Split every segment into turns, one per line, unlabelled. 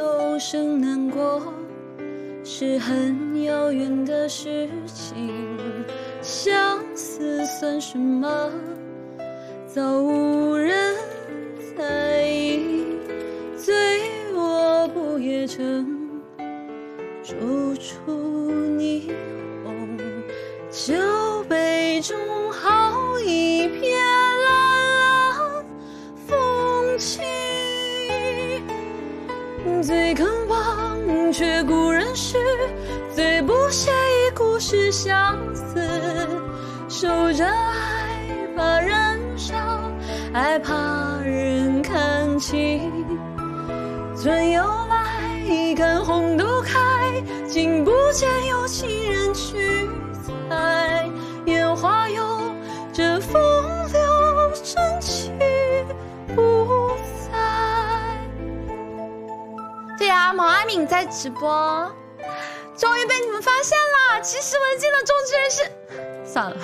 有生难过，是很遥远的事情。相思算什么？早无人在意。醉卧不夜城，处处你最肯忘却故人诗，最不屑一顾是相思。守着爱，怕人笑，爱怕人看清。春又来，看红豆开，竟不见有情人去
对呀，毛阿敏在直播，终于被你们发现了。其实文静的中居人是，算了，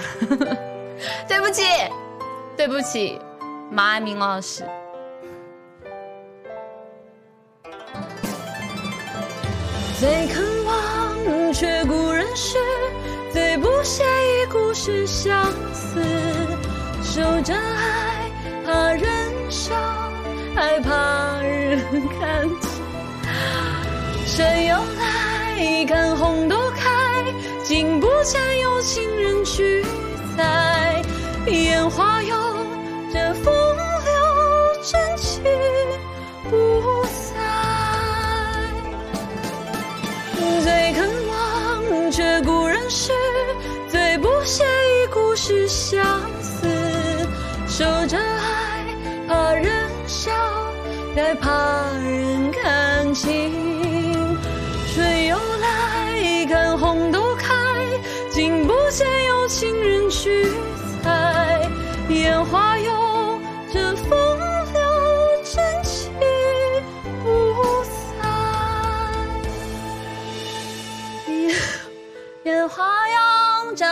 对不起，对不起，毛阿敏老师。
最肯忘却故人诗，最不屑一顾是相思。守着爱，怕人笑，还怕人看。谁又来看红豆开，竟不见有情人去采。烟花有这风流真情不在。最肯忘却故人时，最不屑一顾是相思。守着爱，怕人笑，还怕人看清。行人去采。烟花有着风流真情不在。烟花有着